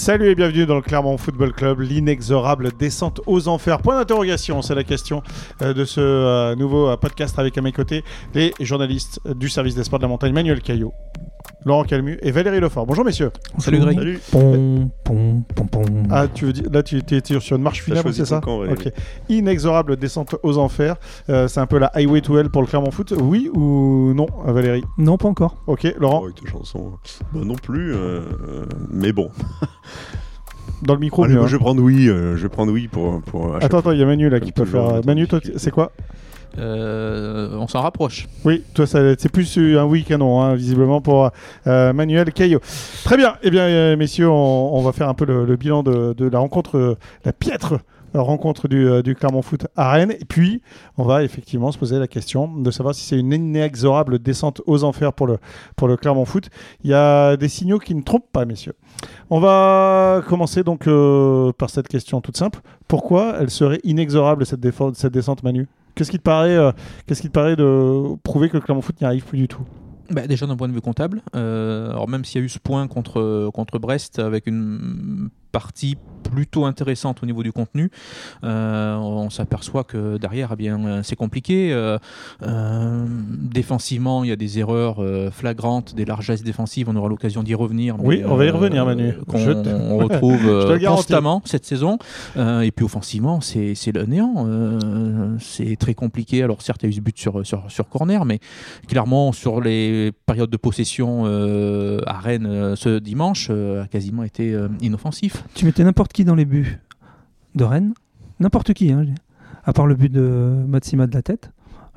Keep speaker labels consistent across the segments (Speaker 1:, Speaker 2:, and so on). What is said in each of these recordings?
Speaker 1: Salut et bienvenue dans le Clermont Football Club, l'inexorable descente aux enfers. Point d'interrogation, c'est la question euh, de ce euh, nouveau euh, podcast avec à mes côtés les journalistes du service des de la montagne, Manuel Caillot, Laurent Calmu et Valérie Lefort. Bonjour messieurs.
Speaker 2: Salut Greg.
Speaker 1: Salut.
Speaker 3: Pom, pom, pom, pom.
Speaker 1: Ah, tu veux dire, là tu es sur une marche funèbre, c'est ça
Speaker 2: camp, Valérie.
Speaker 1: Ok. Inexorable descente aux enfers. Euh, c'est un peu la highway to hell pour le Clermont Foot. Oui ou non, euh, Valérie
Speaker 3: Non, pas encore.
Speaker 1: Ok, Laurent,
Speaker 2: Oh, avec tes chansons. Bah, non plus, euh, euh, mais bon.
Speaker 1: dans le micro.
Speaker 2: Allez,
Speaker 1: mieux, hein.
Speaker 2: je vais prendre oui, euh, je vais prendre oui pour.
Speaker 1: Attends, attends, il y a Manu là qui peut faire. Manu, toi, c'est quoi
Speaker 4: Euh, on s'en rapproche.
Speaker 1: Oui, toi, c'est plus euh, un oui qu'un non, hein, visiblement, pour euh, Manuel Caillot. Très bien. Eh bien, euh, messieurs, on, va faire un peu le, bilan de, la rencontre, euh, la piètre rencontre du, euh, Clermont Foot à Rennes. Et puis, on va effectivement se poser la question de savoir si c'est une inexorable descente aux enfers pour le, pour le Clermont Foot. Il y a des signaux qui ne trompent pas, messieurs. On va commencer donc euh, par cette question toute simple. Pourquoi elle serait inexorable, cette, cette descente, Manu? Qu'est-ce qui te paraît, euh, qu'est-ce qui te paraît de prouver que le Clermont Foot n'y arrive plus du tout?
Speaker 4: Bah, déjà d'un point de vue comptable, euh, alors même s'il y a eu ce point contre, contre Brest avec une partie plutôt intéressante au niveau du contenu, euh, on s'aperçoit que derrière, eh bien, euh, c'est compliqué. Euh, euh, défensivement, il y a des erreurs flagrantes, des largesses défensives. On aura l'occasion d'y revenir.
Speaker 1: Oui, on va y revenir, Manu.
Speaker 4: Qu'on
Speaker 1: Je te-
Speaker 4: on retrouve
Speaker 1: Je
Speaker 4: constamment cette saison. Et puis offensivement, c'est c'est le néant. C'est très compliqué. Alors certes, il y a eu ce but sur, sur, sur corner, mais clairement, sur les périodes de possession à Rennes ce dimanche, a quasiment été inoffensif.
Speaker 3: Tu mettais n'importe qui dans les buts de Rennes, n'importe qui, hein, à part le but de Matsima de la tête.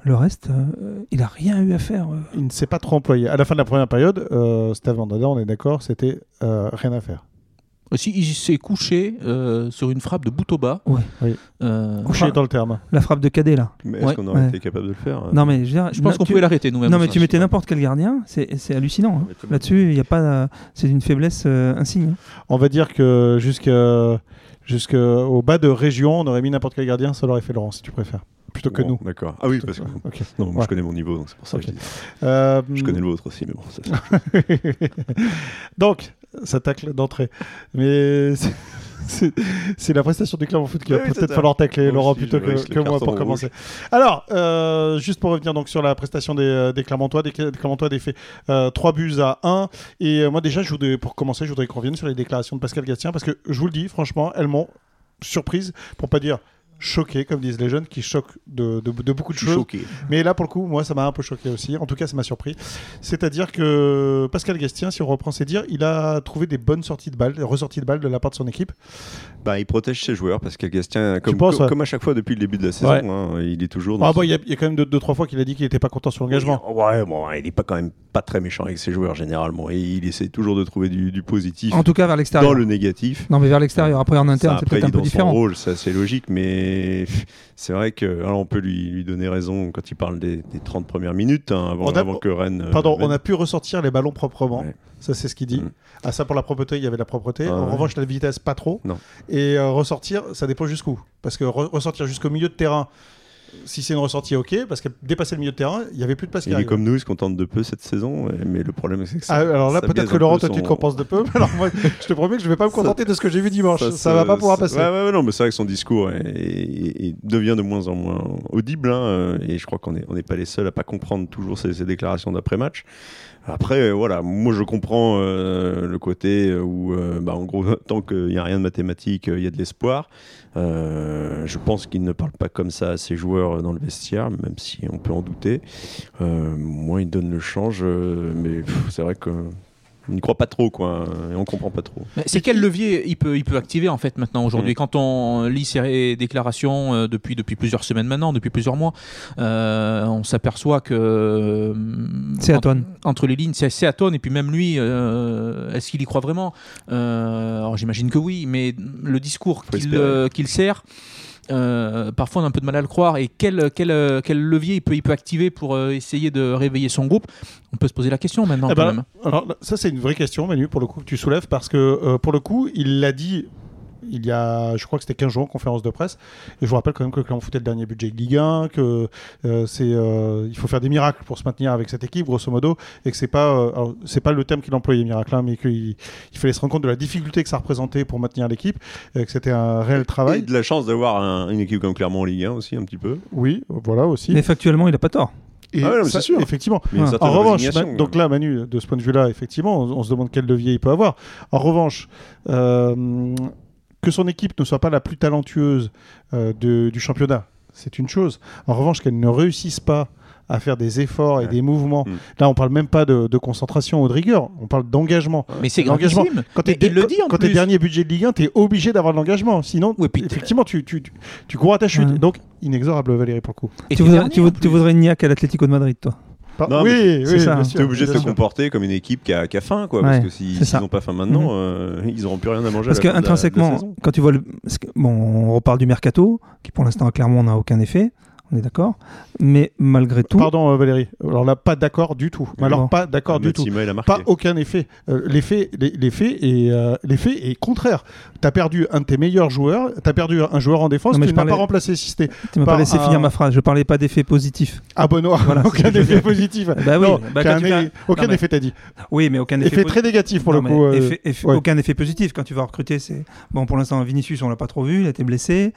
Speaker 3: Le reste, euh, il a rien eu à faire. euh.
Speaker 1: Il ne s'est pas trop employé. À la fin de la première période, euh, Steve on est d'accord, c'était euh, rien à faire.
Speaker 4: Aussi, il s'est couché euh, sur une frappe de bout au bas.
Speaker 3: Ouais.
Speaker 1: Oui.
Speaker 4: Euh,
Speaker 1: Couché
Speaker 3: Enfin,
Speaker 1: dans le terme.
Speaker 3: La frappe de cadet là.
Speaker 2: Mais est-ce
Speaker 4: Ouais.
Speaker 2: qu'on aurait
Speaker 3: Ouais.
Speaker 2: été capable de le faire
Speaker 3: Non mais je, veux dire,
Speaker 4: je pense qu'on
Speaker 3: tu-
Speaker 4: pouvait l'arrêter nous-mêmes.
Speaker 3: Non mais tu mettais n'importe quel gardien, c'est hallucinant. hein. Là-dessus, il y a pas, euh, c'est une faiblesse euh, insigne. hein.
Speaker 1: On va dire que jusqu'à- jusqu'au bas de région, on aurait mis n'importe quel gardien, ça l'aurait fait Laurent, si tu préfères. Plutôt que
Speaker 2: Bon,
Speaker 1: nous.
Speaker 2: D'accord. Ah oui, parce que.
Speaker 1: que- ok.
Speaker 2: Non, moi
Speaker 1: Ouais.
Speaker 2: je connais mon niveau, donc c'est pour ça que je dis.
Speaker 1: Euh,
Speaker 2: Je connais le vôtre aussi, mais bon. ça,
Speaker 1: Donc, ça tacle d'entrée. Mais c'est- la prestation du Clermont Foot qui va
Speaker 2: Oui,
Speaker 1: peut-être falloir tacler Laurent
Speaker 2: aussi,
Speaker 1: plutôt que, moi pour
Speaker 2: rouge.
Speaker 1: commencer. Alors, euh, juste pour revenir donc sur la prestation des, euh, des Clermontois, des, des Clermontois des faits 3 buts à 1. Et euh, moi déjà, je voudrais, pour commencer, je voudrais qu'on revienne sur les déclarations de Pascal Gastien parce que je vous le dis, franchement, elles m'ont surprise, pour pas dire choqué, comme disent les jeunes, qui choquent de, de- de beaucoup de choses.
Speaker 2: choqué.
Speaker 1: Mais là, pour le coup, moi, ça m'a un peu choqué aussi. En tout cas, ça m'a surpris. C'est-à-dire que Pascal Gastien, si on reprend ses dires, il a trouvé des bonnes sorties de balles, des ressorties de balles de la part de son équipe.
Speaker 2: Bah, il protège ses joueurs que Gastien, comme,
Speaker 1: penses,
Speaker 2: comme,
Speaker 1: ouais.
Speaker 2: comme à chaque fois depuis le début de la saison,
Speaker 1: Ouais.
Speaker 2: hein, il est toujours dans
Speaker 1: Ah, bon, il y, a- il y a quand même deux, deux, trois fois qu'il a dit qu'il n'était pas content sur l'engagement.
Speaker 2: Ouais, bon, il est pas quand même pas très méchant avec ses joueurs généralement. Et il essaie toujours de trouver du, du positif
Speaker 3: En tout cas vers l'extérieur.
Speaker 2: dans le négatif.
Speaker 3: Non mais vers l'extérieur. Après en
Speaker 2: Ça,
Speaker 3: interne, c'est peut-être un peu
Speaker 2: dans son
Speaker 3: différent.
Speaker 2: rôle, ça c'est logique, mais c'est vrai que alors, on peut lui, lui donner raison quand il parle des, des 30 premières minutes hein, avant,
Speaker 1: On a-
Speaker 2: avant que Rennes. euh,
Speaker 1: Pardon, on a pu ressortir les ballons proprement.
Speaker 2: Ouais.
Speaker 1: Ça, c'est ce qu'il dit.
Speaker 2: Mm.
Speaker 1: Ah, ça, pour la propreté, il y avait la propreté.
Speaker 2: Ah,
Speaker 1: en
Speaker 2: ouais.
Speaker 1: revanche, la vitesse, pas trop.
Speaker 2: Non.
Speaker 1: Et euh, ressortir, ça dépend jusqu'où. Parce que re- ressortir jusqu'au milieu de terrain, si c'est une ressortie, ok. Parce que dépasser le milieu de terrain, il n'y avait plus de passe
Speaker 2: Il est comme nous, il se contente de peu cette saison, mais le problème c'est que ça.
Speaker 1: Ah, alors là,
Speaker 2: ça
Speaker 1: peut-être que Laurent, toi, tu te compenses de peu. Alors moi, je te promets que je vais pas me
Speaker 2: Ça-
Speaker 1: contenter de ce que j'ai vu dimanche. Ça,
Speaker 2: se-
Speaker 1: va pas pouvoir passer.
Speaker 2: Ouais, ouais, non, mais c'est vrai que son discours est- est- est- devient de moins en moins audible, hein, euh, et je crois qu'on n'est on pas les seuls à pas comprendre toujours ces, ces déclarations d'après-match. Après, euh, voilà, moi je comprends euh, le côté où, euh, bah, en gros, tant qu'il n'y a rien de mathématique, il y a de l'espoir. Je pense qu'il ne parle pas comme ça à ses joueurs dans le vestiaire, même si on peut en douter. Euh, moi, il donne le change, euh, mais c'est vrai que. On n'y croit pas trop, quoi, et on comprend pas trop.
Speaker 4: C'est quel levier il peut, il peut activer en fait maintenant aujourd'hui
Speaker 2: Mm.
Speaker 4: Quand on lit ses déclarations euh, depuis, depuis plusieurs semaines maintenant, depuis plusieurs mois, euh, on s'aperçoit que. euh,
Speaker 3: C'est à
Speaker 4: en-
Speaker 3: toi.
Speaker 4: Entre les lignes, c'est c'est à tonne. Et puis même lui, euh, est-ce qu'il y croit vraiment? Euh, Alors j'imagine que oui, mais le discours qu'il euh, qu'il sert. Euh, parfois on a un peu de mal à le croire et quel, quel, euh, quel levier il peut, il peut activer pour euh, essayer de réveiller son groupe? On peut se poser la question maintenant
Speaker 1: Eh
Speaker 4: quand
Speaker 1: ben,
Speaker 4: même.
Speaker 1: Alors ça c'est une vraie question Manu pour le coup que tu soulèves parce que euh, pour le coup il l'a dit il y a, je crois que c'était 15 jours en conférence de presse. Et je vous rappelle quand même que Clermont foutait le dernier budget de Ligue 1, que euh, c'est, euh, il faut faire des miracles pour se maintenir avec cette équipe, grosso modo, et que c'est pas, euh, alors, c'est pas le terme qu'il employait miracle, hein, mais qu'il il fallait se rendre compte de la difficulté que ça représentait pour maintenir l'équipe, et que c'était un réel
Speaker 2: Et
Speaker 1: travail.
Speaker 2: de la chance d'avoir un- une équipe comme Clermont en Ligue 1 aussi, un petit peu.
Speaker 1: Oui, voilà aussi.
Speaker 3: Mais factuellement, il a pas tort.
Speaker 1: Et
Speaker 2: Ah ouais, non, mais
Speaker 1: ça,
Speaker 2: c'est sûr.
Speaker 1: Effectivement. En revanche, Ma- donc là, Manu, de ce point de vue-là, effectivement, on, on se demande quel levier il peut avoir. En revanche, euh, que son équipe ne soit pas la plus talentueuse euh, de- du championnat, c'est une chose. En revanche, qu'elle ne réussisse pas à faire des efforts et
Speaker 2: Ouais.
Speaker 1: des mouvements.
Speaker 2: Mm.
Speaker 1: Là, on parle même pas de, de concentration ou de rigueur, on parle d'engagement.
Speaker 4: Mais c'est
Speaker 1: L'engagement. Quand tu es,
Speaker 4: il le dit en
Speaker 1: quand t'es
Speaker 4: plus.
Speaker 1: dernier budget de Ligue 1, tu es obligé d'avoir de l'engagement. Sinon,
Speaker 4: Ouais, puis t'es-
Speaker 1: effectivement, tu, tu, tu, tu cours à ta chute.
Speaker 3: Ouais.
Speaker 1: Donc, inexorable, Valérie, pour le coup.
Speaker 4: Et
Speaker 3: Tu voudrais,
Speaker 4: dernier,
Speaker 3: tu, voudrais- tu voudrais Niak à l'Atlético de Madrid, toi?
Speaker 2: Non,
Speaker 1: oui, oui,
Speaker 3: c'est ça,
Speaker 1: bien sûr,
Speaker 2: T'es obligé de
Speaker 1: sûr.
Speaker 2: comporter comme une équipe qui a, qui a faim, quoi. Parce que s'ils n'ont pas faim maintenant,
Speaker 3: Mhm.
Speaker 2: euh, ils n'auront plus rien à manger.
Speaker 3: Parce qu'intrinsèquement, quand tu vois le. bon, on reparle du mercato, qui pour l'instant, clairement, n'a aucun effet. On est d'accord. Mais malgré tout.
Speaker 1: Pardon euh, Valérie. Alors là, pas d'accord du tout. Mais alors
Speaker 3: Non.
Speaker 1: pas d'accord du tout.
Speaker 2: Mathima, il a marqué.
Speaker 1: Pas aucun effet. Euh, l'effet, l'e- l'effet est, euh, l'effet est contraire. T'as perdu un de tes meilleurs joueurs. T'as perdu un joueur en défense.
Speaker 3: Non, mais
Speaker 1: tu
Speaker 3: je
Speaker 1: n'as
Speaker 3: parlais-
Speaker 1: pas remplacé si c'était
Speaker 3: Tu m'as pas laissé
Speaker 1: un-
Speaker 3: finir ma phrase. Je parlais pas d'effet positif.
Speaker 1: ah bon non,
Speaker 3: Voilà,
Speaker 1: aucun effet positif.
Speaker 3: Bah oui,
Speaker 1: non,
Speaker 3: bah, quand tu
Speaker 1: é- aucun
Speaker 3: mais-
Speaker 1: effet t'as dit.
Speaker 3: Oui, mais aucun effet,
Speaker 1: Effet
Speaker 3: po-
Speaker 1: très négatif pour
Speaker 3: Non,
Speaker 1: le coup. euh,
Speaker 3: effet- effet-
Speaker 1: ouais.
Speaker 3: Aucun effet positif quand tu vas recruter. C'est bon pour l'instant Vinicius, on l'a pas trop vu, il a été blessé.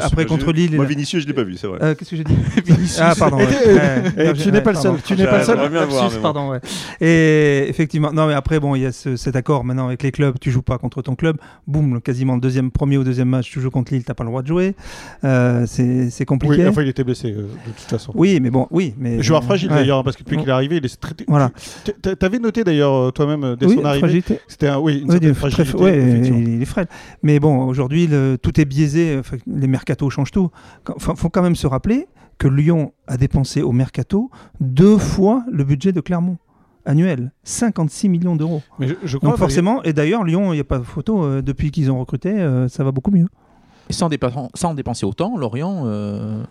Speaker 3: Après contre Lille. il
Speaker 2: Moi, Vinicius, je l'ai pas vu, c'est vrai.
Speaker 3: Qu'est-ce que j'ai dit Ah pardon.
Speaker 1: Et
Speaker 3: ouais.
Speaker 1: t'es-
Speaker 3: Ouais,
Speaker 1: et
Speaker 3: non,
Speaker 1: tu n'es
Speaker 3: ouais,
Speaker 1: pas le seul.
Speaker 3: pardon.
Speaker 1: Tu n'es pas le seul.
Speaker 2: Voir, bon.
Speaker 3: pardon, ouais. Et effectivement, non mais après bon, il y a ce- cet accord maintenant avec les clubs. Tu joues pas contre ton club. Boum, quasiment le deuxième, premier ou deuxième match, tu joues contre Lille, t'as pas le droit de jouer. Euh, c'est c'est compliqué.
Speaker 1: Oui, enfin il était blessé euh, de toute façon.
Speaker 3: Oui, mais bon, oui, mais
Speaker 1: Joueur fragile
Speaker 3: Ouais.
Speaker 1: d'ailleurs, parce que depuis qu'il est arrivé, il est très.
Speaker 3: Voilà.
Speaker 1: T'avais noté d'ailleurs euh, toi-même euh, dès
Speaker 3: Oui,
Speaker 1: son arrivée. C'était un, oui, une
Speaker 3: Oui,
Speaker 1: certaine
Speaker 3: il
Speaker 1: fragilité.
Speaker 3: il est frêle. Mais bon, aujourd'hui, tout est biaisé. Les mercatos changent tout. Il faut quand même se rappeler que Lyon a dépensé au mercato deux fois le budget de Clermont annuel, 56 millions d'euros.
Speaker 1: Mais je, je crois
Speaker 3: Donc forcément, et d'ailleurs Lyon, il n'y a pas de photo, euh, depuis qu'ils ont recruté, euh, ça va beaucoup mieux.
Speaker 4: Et sans, dépa- sans dépenser autant, Lorient euh,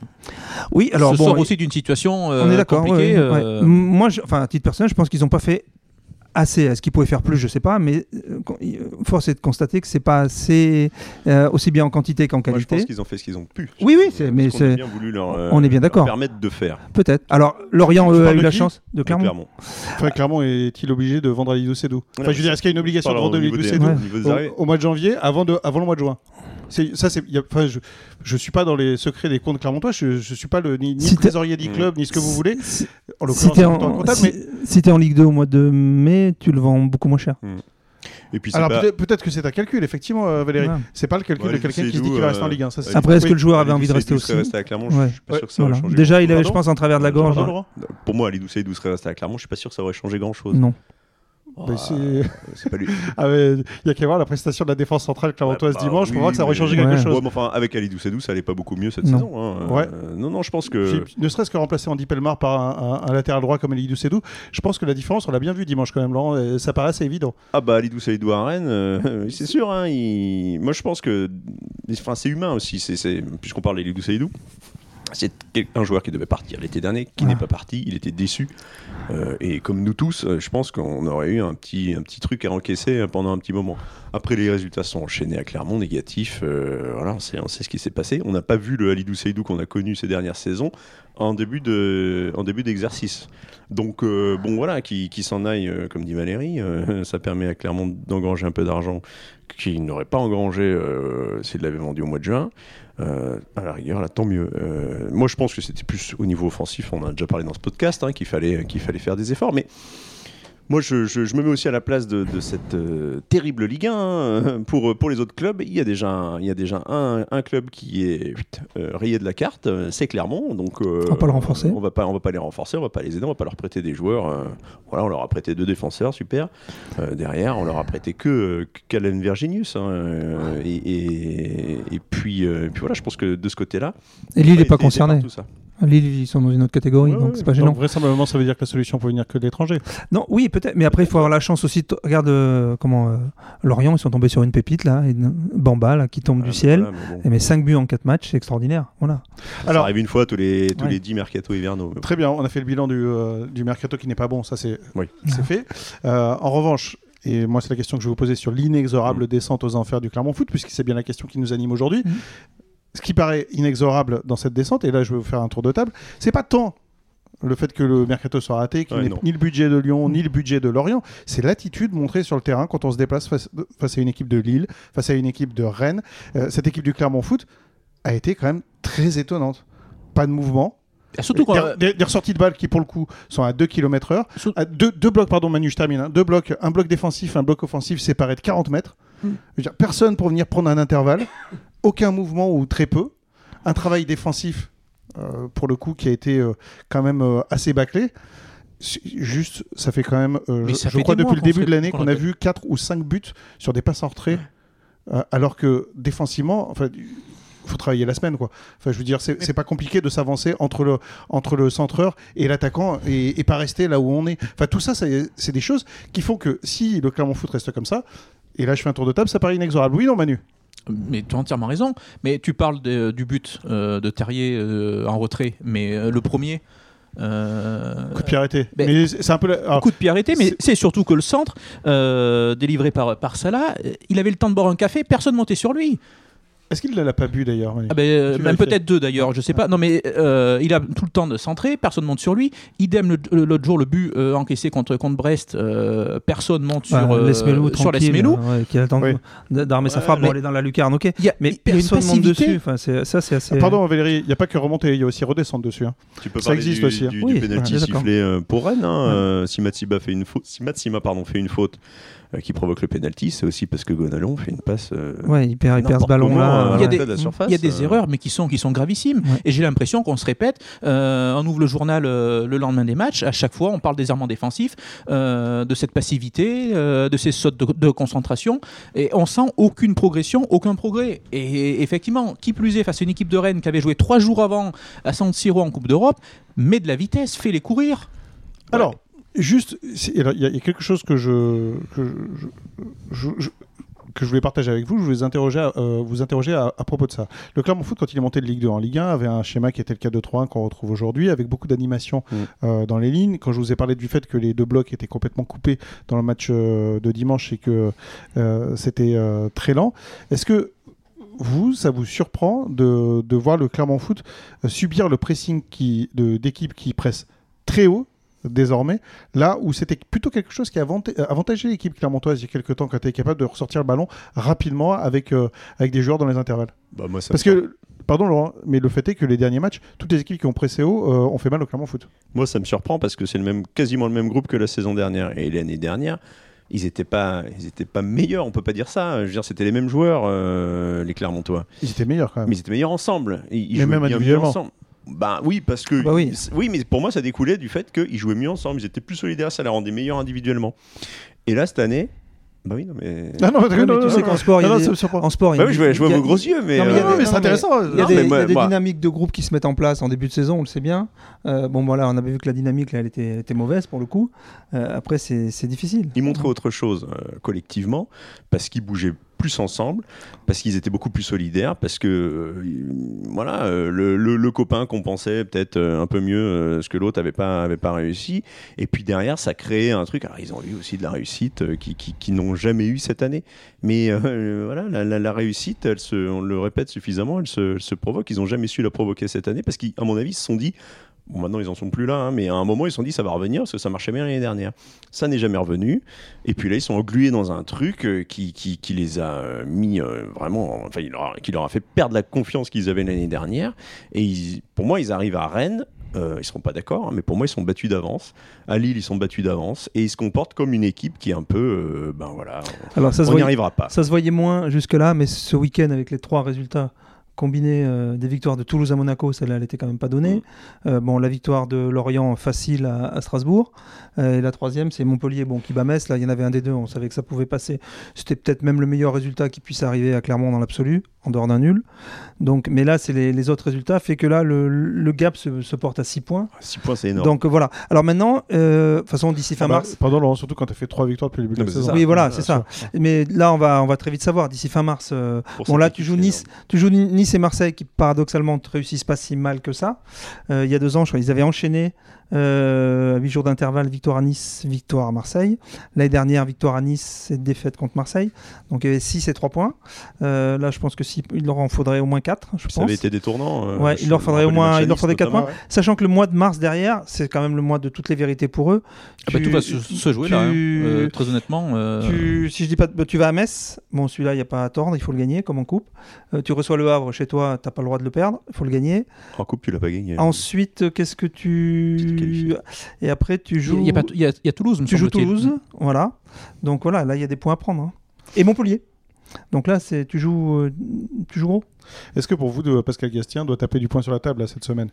Speaker 3: Oui, alors
Speaker 4: se
Speaker 3: bon,
Speaker 4: sort aussi d'une situation euh,
Speaker 3: on est d'accord. ouais,
Speaker 4: euh,
Speaker 3: ouais. Moi, je- enfin, à titre personnel, je pense qu'ils n'ont pas fait assez. Est-ce qu'ils pouvaient faire plus Je sais pas, mais euh, il- force est de constater que c'est pas assez, euh, aussi bien en quantité qu'en
Speaker 2: Moi, je
Speaker 3: qualité.
Speaker 2: pense qu'ils ont fait ce qu'ils ont pu.
Speaker 3: Oui, oui, c'est- mais
Speaker 2: a
Speaker 3: c'est-
Speaker 2: bien voulu leur, euh,
Speaker 3: on est bien
Speaker 2: leur
Speaker 3: d'accord.
Speaker 2: permettre de faire.
Speaker 3: Peut-être. Alors, Lorient eux, a eu la chance de Clermont.
Speaker 2: Clermont.
Speaker 1: Enfin, clairement, est-il obligé de vendre Alidou Cédou Enfin, je veux dire, est-ce qu'il y a une obligation de vendre
Speaker 2: des-
Speaker 1: Cédou
Speaker 2: au
Speaker 1: au, mois de janvier avant, de, avant le mois de juin ça, c'est, enfin, je ne suis pas dans les secrets des comptes clermontois, je ne suis pas le, ni, ni
Speaker 3: Si
Speaker 1: trésorier du club, ni ce que vous voulez.
Speaker 3: Si,
Speaker 1: En
Speaker 3: si
Speaker 1: l'occurrence,
Speaker 3: t'es
Speaker 1: en, comptable,
Speaker 3: si-
Speaker 1: mais
Speaker 3: si t'es en Ligue 2 au mois de mai, tu le vends beaucoup moins cher.
Speaker 2: Et puis c'est
Speaker 1: alors
Speaker 2: pas-
Speaker 1: peut-être, que c'est un calcul, effectivement, euh, Valérie.
Speaker 3: Ouais.
Speaker 1: C'est pas le calcul
Speaker 2: Ouais,
Speaker 1: de quelqu'un qui se dit qu'il va rester en
Speaker 2: euh,
Speaker 1: Ligue 1. Ça, c'est-
Speaker 2: Alidou-
Speaker 3: Après, est-ce que le joueur avait envie de rester aussi
Speaker 2: serait resté à Clermont,
Speaker 3: Ouais.
Speaker 2: je suis pas
Speaker 1: Ouais,
Speaker 2: sûr que ça
Speaker 1: voilà.
Speaker 2: changé
Speaker 3: Déjà, il avait, je pense, en travers de la gorge.
Speaker 2: Pour moi, Alidou Seydou serait resté à Clermont, je suis pas sûr que ça aurait changé grand chose.
Speaker 3: Non.
Speaker 1: Mais c'est-
Speaker 2: C'est pas lui.
Speaker 1: Ah, Il y a qu'à voir la prestation de la défense centrale clermontoise
Speaker 2: Ouais, bah,
Speaker 1: dimanche pour voir que ça aurait changé
Speaker 3: Ouais.
Speaker 1: quelque
Speaker 2: Ouais,
Speaker 1: chose.
Speaker 2: mais enfin, avec Alidou Seydou, ça allait pas beaucoup mieux cette
Speaker 3: Non.
Speaker 2: saison. hein.
Speaker 1: Ouais.
Speaker 2: Euh, non, non, je pense que.
Speaker 1: Puis, ne serait-ce que remplacer Andy Pelmar par un, un- un latéral droit comme Elidou Cédou, je pense que la différence, on l'a bien vu dimanche quand même, Laurent, et ça paraît assez évident.
Speaker 2: Ah bah Alidou Seydou à Rennes, euh, c'est sûr. Hein, il- Moi je pense que enfin, c'est humain aussi. Puisqu'on parle d'Alidou Seydou, c'est un joueur qui devait partir l'été dernier, qui
Speaker 3: Ah.
Speaker 2: n'est pas parti. Il était déçu. Euh, et comme nous tous, euh, je pense qu'on aurait eu un petit, un petit truc à encaisser euh, pendant un petit moment. Après, les résultats sont enchaînés à Clermont, négatifs. euh, voilà, on sait, on sait ce qui s'est passé. On n'a pas vu le Alidou Seydou qu'on a connu ces dernières saisons en début de, en début d'exercice. Donc euh, bon voilà, qui, qui s'en aille, euh, comme dit Valérie, euh, ça permet à Clermont d'engranger un peu d'argent qu'il n'aurait pas engrangé s'il l'avait vendu au mois de juin. À la rigueur, là, tant mieux. Moi, je pense que c'était plus au niveau offensif. On en a déjà parlé dans ce podcast, hein, qu'il fallait, qu'il fallait faire des efforts. Mais moi, je, je- je me mets aussi à la place de, de cette euh, terrible Ligue 1. hein. Pour, pour les autres clubs, il y a déjà un, il y a déjà un, un club qui est euh, rayé de la carte, euh, c'est Clermont. Donc, euh,
Speaker 3: On va pas le renforcer.
Speaker 2: On va pas, on va pas les renforcer, on va pas les aider, on va pas leur prêter des joueurs. euh, voilà, on leur a prêté deux défenseurs, super. Euh, derrière, on leur a prêté que euh, qu'Alain Virginius. hein, euh, et, et, et puis, euh, et puis voilà, je pense que de ce côté-là,
Speaker 3: Et Lille n'est pas concerné.
Speaker 2: tout ça.
Speaker 3: Lille, ils sont dans une autre catégorie,
Speaker 2: Ouais,
Speaker 3: donc
Speaker 2: ouais.
Speaker 3: c'est pas
Speaker 1: Donc,
Speaker 3: gênant.
Speaker 1: vraisemblablement, ça veut dire que la solution peut venir que de l'étranger.
Speaker 3: Non, oui, peut-être, mais après, il faut avoir la chance aussi. de- Regarde euh, comment euh, Lorient, ils sont tombés sur une pépite, là, une Bamba, là, qui tombe
Speaker 2: Ah,
Speaker 3: du
Speaker 2: bah
Speaker 3: ciel.
Speaker 2: voilà, mais bon.
Speaker 3: Et mais 5 buts en 4 matchs, c'est extraordinaire. Voilà.
Speaker 2: Ça
Speaker 1: Alors-
Speaker 2: arrive une fois tous les, tous
Speaker 3: Ouais.
Speaker 2: les 10 mercato hivernaux. bon.
Speaker 1: Très bien, on a fait le bilan du, euh, du mercato qui n'est pas bon, ça c'est
Speaker 2: Oui.
Speaker 1: c'est fait. Euh, en revanche, et moi c'est la question que je vais vous poser sur l'inexorable descente aux enfers du Clermont Foot, puisque c'est bien la question qui nous anime aujourd'hui.
Speaker 3: Mhm.
Speaker 1: Ce qui paraît inexorable dans cette descente, et là je vais vous faire un tour de table, c'est pas tant le fait que le mercato soit raté, qu'il
Speaker 2: Ouais,
Speaker 1: ni le budget de Lyon, ni le budget de Lorient, c'est l'attitude montrée sur le terrain quand on se déplace face, face à une équipe de Lille, face à une équipe de Rennes. Euh, cette équipe du Clermont Foot a été quand même très étonnante. Pas de mouvement,
Speaker 4: Et Surtout quand.
Speaker 1: des, des- des ressorties de balles qui, pour le coup, sont à 2 km heure. À deux, deux blocs, pardon, Manu, je termine. hein. Deux blocs, un bloc défensif, un bloc offensif séparés de 40 mètres.
Speaker 4: Hmm.
Speaker 1: Je veux dire, personne pour venir prendre un intervalle. Aucun mouvement ou très peu. Un travail défensif, euh, pour le coup, qui a été euh, quand même euh, assez bâclé. Juste, ça fait quand même, je, je crois depuis le début de l'année
Speaker 4: qu'on
Speaker 1: a vu 4 ou 5 buts sur des passes en retrait, alors que défensivement, enfin, il faut travailler la semaine, quoi. Enfin, je veux dire, c'est pas compliqué de s'avancer entre le, entre le centreur et l'attaquant et, et pas rester là où on est. Enfin, tout ça, c'est des choses qui font que si le Clermont Foot reste comme ça, et là je fais un tour de table, ça paraît inexorable. Oui, non, Manu?
Speaker 4: Mais tu as entièrement raison. Mais tu parles de- du but euh, de Terrier euh, en retrait, mais euh, le premier.
Speaker 1: Coup de pied arrêté.
Speaker 4: ben,
Speaker 1: Mais c'est c'est un peu. la- alors,
Speaker 4: coup de pied arrêté, mais
Speaker 1: c'est-
Speaker 4: surtout que le centre, délivré par, par Salah, il avait le temps de boire un café, personne montait sur lui.
Speaker 1: Est-ce qu'il ne l'a pas bu d'ailleurs,
Speaker 4: Ah ben, euh, même peut-être deux d'ailleurs, je sais pas. Non mais euh, il a tout le temps de centrer, personne monte sur lui. Idem l'autre jour le but euh, encaissé contre contre Brest, euh, personne monte sur
Speaker 3: Lesmelou,
Speaker 4: sur Lesmelou.
Speaker 3: euh, ouais, qui attend
Speaker 1: Oui.
Speaker 3: d'armer sa frappe pour aller dans la lucarne. Ok,
Speaker 4: Il y a,
Speaker 3: mais personne monte
Speaker 4: passivité.
Speaker 3: dessus. Enfin, ça, c'est assez.
Speaker 1: Pardon, Valérie, il n'y a pas que remonter, il y a aussi redescendre dessus. hein.
Speaker 2: Tu peux
Speaker 1: Ça
Speaker 2: parler
Speaker 1: existe
Speaker 2: du,
Speaker 1: aussi, hein.
Speaker 2: du,
Speaker 3: Oui,
Speaker 2: du penalty
Speaker 3: ouais,
Speaker 2: sifflé pour Rennes. hein, euh, si Matsiba fait une faute, si Matsima pardon fait une faute qui provoque le penalty, c'est aussi parce que Gonalon fait une passe. euh,
Speaker 3: Ouais, il perd, il perd ce
Speaker 2: n'importe
Speaker 3: ballon
Speaker 2: comment,
Speaker 3: là.
Speaker 2: euh,
Speaker 4: Il y a
Speaker 2: à
Speaker 4: des-
Speaker 2: l'entrée de la surface,
Speaker 4: Il y a des
Speaker 2: euh,
Speaker 4: erreurs, mais qui sont, qui sont gravissime.
Speaker 3: Ouais.
Speaker 4: Et j'ai l'impression qu'on se répète. euh, on ouvre le journal euh, le lendemain des matchs. À chaque fois, on parle des errements défensifs, euh, de cette passivité, euh, de ces sautes de, de concentration. Et on sent aucune progression, aucun progrès. Et effectivement, qui plus est, face à une équipe de Rennes qui avait joué trois jours avant à San Siro en Coupe d'Europe, met de la vitesse, fait les courir.
Speaker 1: Alors, juste, il y, a- il y a quelque chose que je, que je, je- je- que je voulais partager avec vous. Je voulais interroger, euh, vous interroger à, à propos de ça. Le Clermont Foot, quand il est monté de Ligue 2 en Ligue 1, avait un schéma qui était le 4-2-3-1 qu'on retrouve aujourd'hui, avec beaucoup d'animation
Speaker 2: Mm.
Speaker 1: euh, dans les lignes. Quand je vous ai parlé du fait que les deux blocs étaient complètement coupés dans le match euh, de dimanche et que euh, c'était euh, très lent, est-ce que vous, ça vous surprend de, de voir le Clermont Foot euh, subir le pressing qui- d'équipes qui pressent très haut désormais, là où c'était plutôt quelque chose qui euh, avantageait l'équipe clermontoise il y a quelques temps quand elle était capable de ressortir le ballon rapidement avec, euh, avec des joueurs dans les intervalles.
Speaker 2: Bah, moi,
Speaker 1: Parce que, pardon Laurent, mais le fait est que les derniers matchs, toutes les équipes qui ont pressé haut euh, ont fait mal au Clermont Foot.
Speaker 2: Moi, ça me surprend parce que c'est le même, quasiment le même groupe que la saison dernière. Et l'année dernière, ils n'étaient pas, ils étaient pas meilleurs. On peut pas dire ça. Je veux dire, c'était les mêmes joueurs, euh, les Clermontois.
Speaker 1: Ils étaient meilleurs quand même.
Speaker 2: Mais ils étaient meilleurs ensemble. Ils, ils jouaient
Speaker 1: même
Speaker 2: bien mieux
Speaker 1: individuellement.
Speaker 2: ensemble. Bah oui, parce que
Speaker 3: Bah oui.
Speaker 2: oui, mais pour moi, ça découlait du fait qu'ils jouaient mieux ensemble. Ils étaient plus solidaires. Ça les rendait meilleurs individuellement. Et là, cette année, bah oui, non mais.
Speaker 1: Non, non,
Speaker 3: Ouais, mais
Speaker 1: non,
Speaker 3: tu
Speaker 1: non,
Speaker 3: sais qu'en sport, il y a des-. En sport,
Speaker 2: Bah oui, je vois, je vois vos gros yeux, mais.
Speaker 3: Non, mais
Speaker 2: euh,
Speaker 3: des-
Speaker 1: mais c'est intéressant.
Speaker 3: Il y a des,
Speaker 2: mais
Speaker 3: il y
Speaker 2: moi-
Speaker 3: a des
Speaker 2: moi-
Speaker 3: dynamiques de groupe qui se mettent en place en début de saison, on le sait bien. Euh, bon, voilà, on avait vu que la dynamique, là, elle était, elle était mauvaise pour le coup. Euh, après, c'est difficile.
Speaker 2: Ils montraient autre chose euh, collectivement parce qu'ils bougeaient plus ensemble, parce qu'ils étaient beaucoup plus solidaires, parce que euh, voilà, euh, le, le- le copain compensait peut-être euh, un peu mieux ce que l'autre avait pas avait pas réussi. Et puis derrière, ça créait un truc. Alors ils ont eu aussi de la réussite qui, qui, n'ont jamais eu cette année. Mais voilà, la, réussite, elle se, on le répète suffisamment, elle se, elle se provoque. Ils ont jamais su la provoquer cette année parce qu'à mon avis, ils se sont dit. Bon, maintenant, ils en sont plus là, hein, mais à un moment, ils se sont dit ça va revenir parce que ça marchait bien l'année dernière. Ça n'est jamais revenu. Et puis là, ils sont englués dans un truc euh, qui, qui, qui les a euh, mis euh, vraiment, enfin, il leur a- qui leur a fait perdre la confiance qu'ils avaient l'année dernière. Et ils- pour moi, ils arrivent à Rennes. ils seront pas d'accord, hein, mais pour moi, ils sont battus d'avance. À Lille, ils sont battus d'avance et ils se comportent comme une équipe qui est un peu, ben voilà,
Speaker 3: Alors, ça
Speaker 2: on n'y arrivera pas.
Speaker 3: ça se voyait moins jusque-là, mais ce week-end, avec les trois résultats combinés euh, des victoires de Toulouse à Monaco, celle-là, elle était quand même pas donnée. Euh, bon, la victoire de Lorient facile à, à Strasbourg. Euh, et la troisième, c'est Montpellier, bon, qui bat Metz. Là, il y en avait un des deux, on savait que ça pouvait passer. C'était peut-être même le meilleur résultat qui puisse arriver à Clermont dans l'absolu, en dehors d'un nul. Donc, mais là, c'est les, les autres résultats, fait que là, le, le gap se, se porte à 6 points.
Speaker 2: 6 points, c'est énorme.
Speaker 3: Donc voilà. Alors maintenant, euh, de toute façon, d'ici fin
Speaker 1: Ah bah,
Speaker 3: mars.
Speaker 1: Pardon Laurent, surtout quand tu as fait trois victoires depuis le début de la saison.
Speaker 2: ça.
Speaker 3: Oui, voilà, c'est ça. Mais là, on va, on va très vite savoir. D'ici fin mars, euh, bon là, tu joues Nice, tu joues Nice et Marseille qui paradoxalement ne réussissent pas si mal que ça. Euh, il y a deux ans, je crois, ils avaient enchaîné Euh, 8 jours d'intervalle, victoire à Nice, victoire à Marseille. L'année dernière, victoire à Nice et défaite contre Marseille. Donc il y avait 6 et 3 points. Euh, là, je pense que si, il leur en faudrait au moins 4, je
Speaker 2: Ça
Speaker 3: pense.
Speaker 2: avait été des tournants. euh,
Speaker 3: Ouais, il leur faudrait au moins- il leur faudrait quatre
Speaker 2: notamment.
Speaker 3: points. Sachant que le mois de mars derrière, c'est quand même le mois de toutes les vérités pour eux.
Speaker 4: Ah bah,
Speaker 3: Tu-
Speaker 4: tout va se, se jouer là. hein.
Speaker 3: tu-
Speaker 4: Euh, très honnêtement. euh,
Speaker 3: Tu, si je dis pas, de- tu vas à Metz, bon celui-là il n'y a pas à tordre, il faut le gagner comme en coupe. Euh, tu reçois le Havre chez toi, t'as pas le droit de le perdre, il faut le gagner.
Speaker 2: En coupe, tu l'as pas gagné.
Speaker 3: Ensuite, qu'est-ce que
Speaker 2: Tu
Speaker 3: tu et après tu
Speaker 4: Il
Speaker 3: joues,
Speaker 4: y, a pas- il y a- il y a Toulouse, me
Speaker 3: tu joues. Toulouse, voilà. Donc voilà, là il y a des points à prendre. hein. Et Montpellier. Donc là c'est tu joues, euh, tu joues gros.
Speaker 1: Est-ce que pour vous, de Pascal Gastien doit taper du poing sur la table là, cette semaine?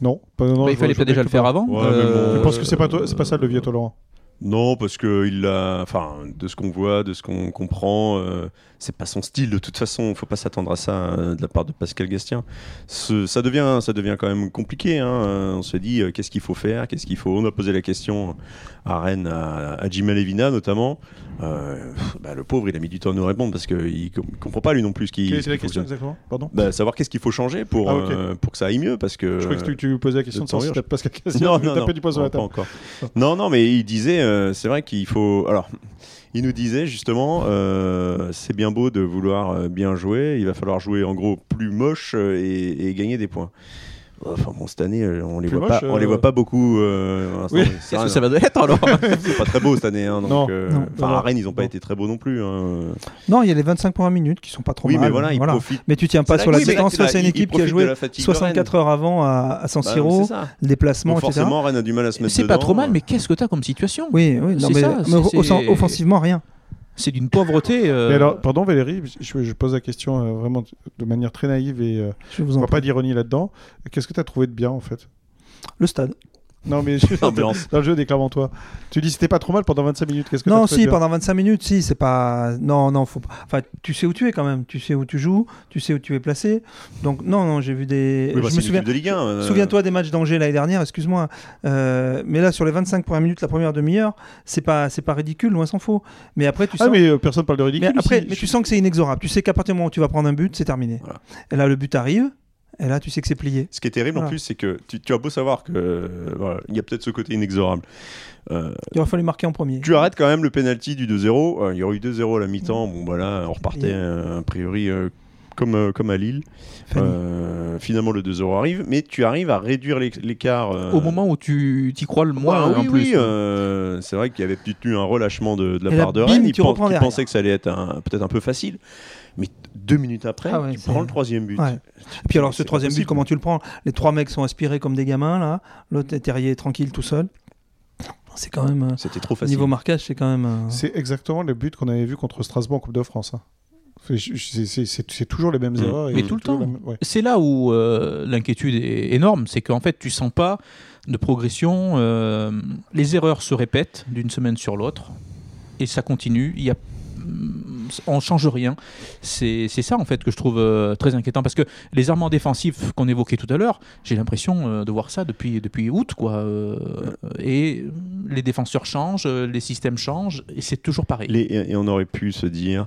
Speaker 1: Non, pas, non,
Speaker 4: Bah, il fallait peut-être déjà le faire
Speaker 1: pas.
Speaker 4: avant.
Speaker 2: Ouais, bon,
Speaker 4: euh,
Speaker 1: Je pense que c'est pas, toi- c'est pas ça le levier, toi, Laurent.
Speaker 2: Non, parce que il a, enfin, de ce qu'on voit, de ce qu'on comprend, euh, c'est pas son style. De toute façon, faut pas s'attendre à ça euh, de la part de Pascal Gastien. Ce- ça devient, ça devient quand même compliqué. hein. On se dit, euh, qu'est-ce qu'il faut faire, qu'est-ce qu'il faut? On a posé la question à Rennes, à, à Jim Levina notamment. Euh, bah, le pauvre, il a mis du temps à nous répondre parce qu'il com- comprend pas lui non plus ce qui.
Speaker 1: Quelle était la question
Speaker 2: que-
Speaker 1: exactement? Pardon?
Speaker 2: Bah, savoir qu'est-ce qu'il faut changer pour,
Speaker 1: Ah,
Speaker 2: euh, pour que ça aille mieux parce que.
Speaker 1: Je croyais que tu, tu posais la question de si Pascal Gastien
Speaker 2: non, non,
Speaker 1: du poing sur la
Speaker 2: pas
Speaker 1: table.
Speaker 2: encore. Non, non, mais il disait, c'est vrai qu'il faut. Alors, il nous disait justement, euh, c'est bien beau de vouloir euh, bien jouer, il va falloir jouer en gros plus moche euh, et, et gagner des points. Enfin bon, cette année, euh, on les
Speaker 1: Plus
Speaker 2: voit
Speaker 1: moche,
Speaker 2: pas, on les
Speaker 1: euh,
Speaker 2: voit pas beaucoup. euh,
Speaker 1: Oui.
Speaker 4: Qu'est-ce que ça va être alors
Speaker 2: C'est pas très beau cette année, hein, donc,
Speaker 1: Non,
Speaker 2: euh,
Speaker 3: non,
Speaker 2: enfin, à Rennes, ils ont pas
Speaker 1: non.
Speaker 2: été très beaux non plus. hein.
Speaker 3: Non, il y a les 25 premières minutes qui sont pas trop
Speaker 2: Oui,
Speaker 3: mal.
Speaker 2: mais voilà, ils profitent.
Speaker 3: Mais tu tiens pas sur la
Speaker 2: là,
Speaker 3: face à une équipe qui a joué
Speaker 2: la fatigue de
Speaker 3: 64 heures avant à, à San
Speaker 2: Bah,
Speaker 3: Siro,
Speaker 2: c'est ça.
Speaker 3: le déplacement,
Speaker 2: Donc
Speaker 3: etc.
Speaker 2: forcément, Rennes a du mal à se mettre
Speaker 4: C'est pas trop mal, mais qu'est-ce que t'as comme situation?
Speaker 3: Oui, oui, offensivement, rien.
Speaker 4: C'est d'une pauvreté. euh,
Speaker 1: Mais alors, pardon Valérie, je, je pose la question euh, vraiment de manière très naïve et euh,
Speaker 3: Je
Speaker 1: voit
Speaker 3: prie.
Speaker 1: pas d'ironie là-dedans. Qu'est-ce que tu as trouvé de bien en fait?
Speaker 3: Le stade.
Speaker 1: Non, mais je-
Speaker 2: L'ambiance.
Speaker 1: dans le jeu des toi Tu dis c'était pas trop mal pendant 25 minutes. Qu'est-ce que
Speaker 3: Non, si, pendant 25 minutes, si, c'est pas. Non, non, faut pas. Enfin, tu sais où tu es quand même. Tu sais où tu joues, tu sais où tu es placé. Donc, non, non, j'ai vu des.
Speaker 2: Oui, bah,
Speaker 3: je
Speaker 2: c'est
Speaker 3: me souviens.
Speaker 2: de Ligue 1. euh,
Speaker 3: Souviens-toi des matchs d'Angers l'année dernière, excuse-moi. Euh, mais là, sur les 25 premières minutes, la première demi-heure, c'est pas, c'est pas ridicule, loin s'en faut. Mais après, tu
Speaker 1: Ah,
Speaker 3: sens.
Speaker 1: mais euh, personne parle de ridicule.
Speaker 3: Mais après, mais tu sens que c'est inexorable. Tu sais qu'à partir du moment où tu vas prendre un but, c'est terminé.
Speaker 2: Voilà.
Speaker 3: Et là, le but arrive. Et là, tu sais que c'est plié.
Speaker 2: Ce qui est terrible en plus, c'est que tu, tu as beau savoir que euh, voilà, il y a peut-être ce côté inexorable. Euh,
Speaker 3: Il aurait fallu marquer en premier.
Speaker 2: tu arrêtes quand même le penalty du 2-0. Euh, il y aurait eu 2-0 à la mi-temps. Bon, voilà, on repartait euh, a priori comme, euh, comme à Lille. Euh, finalement, le 2-0 arrive, mais tu arrives à réduire l'éc- l'écart. euh,
Speaker 4: Au moment où tu t'y crois le moins
Speaker 2: bah
Speaker 4: en
Speaker 2: oui,
Speaker 4: plus.
Speaker 2: oui, euh, c'est vrai qu'il y avait peut-être eu un relâchement de, de la
Speaker 3: Et là,
Speaker 2: part de Rennes. Ils
Speaker 3: tu
Speaker 2: pen-
Speaker 3: reprends
Speaker 2: qui
Speaker 3: derrière.
Speaker 2: pensaient que ça allait être peut-être un peu facile. Mais deux minutes après,
Speaker 3: Ah ouais,
Speaker 2: tu prends le troisième but.
Speaker 3: Ouais. Et puis alors, ce troisième but, comment tu le prends? Les trois mecs sont aspirés comme des gamins, là. L'autre est terrier tranquille tout seul. C'est quand même.
Speaker 2: C'était trop
Speaker 3: Au
Speaker 2: facile.
Speaker 3: niveau marquage, c'est quand même.
Speaker 1: C'est exactement le but qu'on avait vu contre Strasbourg en Coupe de France. hein. C'est- toujours les mêmes
Speaker 2: Mm.
Speaker 1: erreurs. et
Speaker 4: Mais tout le temps.
Speaker 1: la même- ouais.
Speaker 4: C'est là où euh, l'inquiétude est énorme, c'est qu'en fait tu sens pas de progression, euh, les erreurs se répètent d'une semaine sur l'autre et ça continue. Il y a on change rien. C'est ça en fait que je trouve euh, très inquiétant parce que les armements défensifs qu'on évoquait tout à l'heure, j'ai l'impression euh, de voir ça depuis depuis août quoi. euh, et les défenseurs changent, les systèmes changent et c'est toujours pareil.
Speaker 2: Les- et on aurait pu se dire,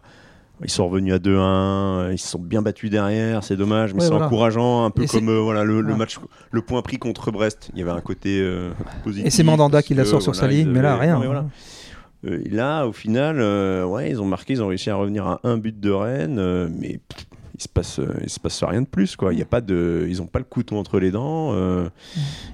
Speaker 2: ils sont revenus à 2-1, ils se sont bien battus derrière, c'est dommage, mais
Speaker 3: Ouais,
Speaker 2: c'est
Speaker 3: voilà.
Speaker 2: encourageant, un peu
Speaker 3: Et
Speaker 2: comme euh, voilà, le, match, le point pris contre Brest. Il y avait un côté euh, positif.
Speaker 3: Et c'est Mandanda qui la sort sur
Speaker 2: voilà,
Speaker 3: sa ligne, mais là, rien.
Speaker 2: Euh, là, au final, ouais, ils ont marqué, ils ont réussi à revenir à un but de Rennes, mais pff, il se passe, euh, il se passe rien de plus, quoi. Il y a pas de, ils ont pas le couteau entre les dents. euh,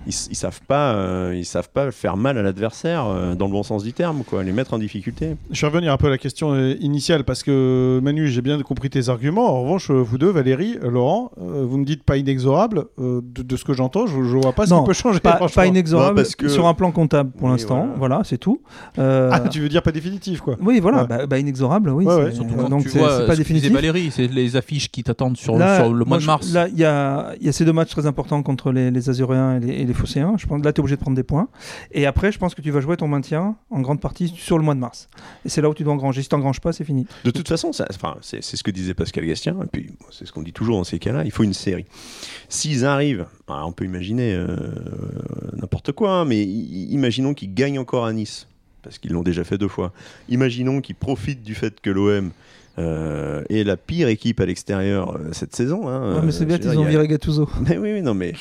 Speaker 2: ils, ils savent pas, euh, ils savent pas faire mal à l'adversaire euh, dans le bon sens du terme, quoi. Les mettre en difficulté.
Speaker 1: Je vais revenir un peu à la question initiale parce que Manu, j'ai bien compris tes arguments. En revanche, vous deux, Valérie, Laurent, euh, vous me dites pas inexorable. Euh, de, de ce que j'entends, je, je vois pas ce
Speaker 3: Non,
Speaker 1: qui peut changer.
Speaker 3: Pas, inexorable
Speaker 2: parce que-
Speaker 3: sur un plan comptable pour
Speaker 2: Oui,
Speaker 3: l'instant.
Speaker 2: voilà.
Speaker 3: Voilà, c'est tout. Euh,
Speaker 1: Ah, tu veux dire pas définitif, quoi.
Speaker 3: Oui, voilà,
Speaker 1: Ouais.
Speaker 3: bah, bah, inexorable, oui.
Speaker 1: Ouais, ouais.
Speaker 4: Surtout quand
Speaker 3: donc c'est pas définitif.
Speaker 4: Valérie, c'est les affiches qui t'attendent sur,
Speaker 3: Là,
Speaker 4: sur le
Speaker 3: moi,
Speaker 4: mois de
Speaker 3: je-
Speaker 4: mars.
Speaker 3: Là, il y a, il y a ces deux matchs très importants contre les, les Azuréens et les, et les Phocéens. Je pense là, tu es obligé de prendre des points. Et après, je pense que tu vas jouer ton maintien en grande partie sur le mois de mars. Et c'est là où tu dois engranger. Si tu n'engranges pas, c'est fini.
Speaker 2: De toute façon, c'est c'est ce que disait Pascal Gastien, et puis c'est ce qu'on dit toujours dans ces cas-là, il faut une série. S'ils arrivent, alors, on peut imaginer euh, n'importe quoi, hein, mais imaginons qu'ils gagnent encore à Nice, parce qu'ils l'ont déjà fait deux fois. Imaginons qu'ils profitent du fait que l'OM euh, est la pire équipe à l'extérieur euh, cette saison. hein.
Speaker 3: Ouais, mais c'est
Speaker 2: Euh,
Speaker 3: bien qu'ils ont viré Gattuso.
Speaker 2: mais oui, oui, non, mais.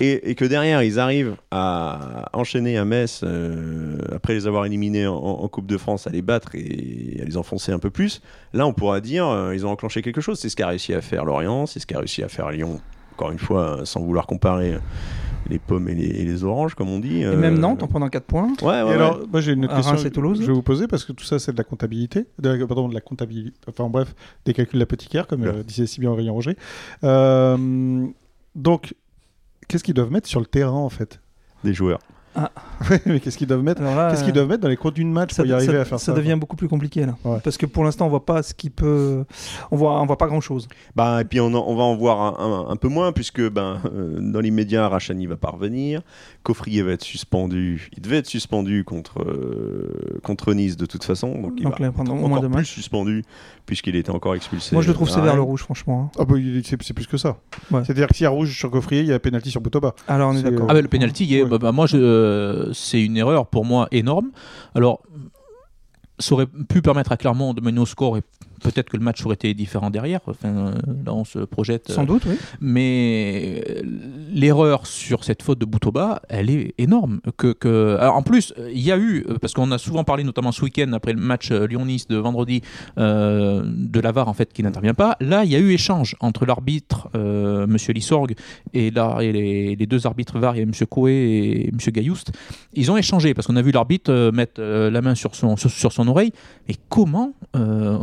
Speaker 2: Et, et que derrière, ils arrivent à enchaîner à Metz, euh, après les avoir éliminés en, en Coupe de France, à les battre et à les enfoncer un peu plus. Là, on pourra dire, ils ont enclenché quelque chose. C'est ce qu'a réussi à faire Lorient, c'est ce qu'a réussi à faire Lyon. Encore une fois, sans vouloir comparer les pommes et les, et les oranges, comme on dit.
Speaker 3: Et
Speaker 2: euh,
Speaker 3: même Nantes en prenant 4 points.
Speaker 2: Ouais, ouais,
Speaker 1: Et
Speaker 2: ouais.
Speaker 1: alors, moi j'ai une autre question.
Speaker 3: Reims et Toulouse.
Speaker 1: Je vais vous poser parce que tout ça c'est de la comptabilité, de la- pardon, de la comptabilité. Enfin bref, des calculs d'apothicaire, comme
Speaker 2: Ouais.
Speaker 1: euh, disait si bien Aurélien Roger. Euh, donc, qu'est-ce qu'ils doivent mettre sur le terrain en fait?
Speaker 2: Des joueurs.
Speaker 1: Ouais, Mais qu'est-ce qu'ils doivent mettre Qu'est-ce qu'ils doivent mettre dans les contenus de match
Speaker 3: ça,
Speaker 1: pour y arriver
Speaker 3: ça-
Speaker 1: à faire ça
Speaker 3: ça devient beaucoup plus compliqué là.
Speaker 1: Ouais.
Speaker 3: Parce que pour l'instant, on voit pas ce qui peut. On voit, on voit pas grand chose.
Speaker 2: Bah, et puis on, en- on va en voir un, un- un peu moins, puisque ben, euh, dans l'immédiat, Rachani va pas revenir. Coffrier va être suspendu. Il devait être suspendu contre, euh, contre Nice de toute façon. Donc il
Speaker 3: Donc
Speaker 2: va
Speaker 3: là,
Speaker 2: être encore plus suspendu, puisqu'il était encore expulsé.
Speaker 3: Moi, je le trouve sévère le rouge, franchement. hein.
Speaker 1: Ah bah, c'est c'est plus que ça.
Speaker 3: Ouais.
Speaker 1: C'est-à-dire que s'il y a rouge sur Coffrier, il y a pénalty sur Botoba.
Speaker 3: Alors, on est
Speaker 1: C'est-
Speaker 3: d'accord.
Speaker 4: Ah bah, le est-
Speaker 1: Ouais.
Speaker 4: bah, bah, moi, je- euh, c'est une erreur pour moi énorme. Alors, ça aurait pu permettre à Clermont de mener au score et peut-être que le match aurait été différent derrière. Enfin, euh, là, on se projette.
Speaker 3: Sans doute, oui.
Speaker 4: Mais euh, l'erreur sur cette faute de Boutoba, elle est énorme. Que, que... Alors, en plus, il y a eu, euh, parce qu'on a souvent parlé, notamment ce week-end, après le match euh, Lyon-Nice de vendredi, euh, de Lavar en fait qui n'intervient pas. Là, il y a eu échange entre l'arbitre, euh, Monsieur Lissorg, et, là, et les, les deux arbitres VAR, il y a M. Coué et M. Gaillouste. Ils ont échangé, parce qu'on a vu l'arbitre euh, mettre euh, la main sur son, sur, sur son oreille. Mais comment euh,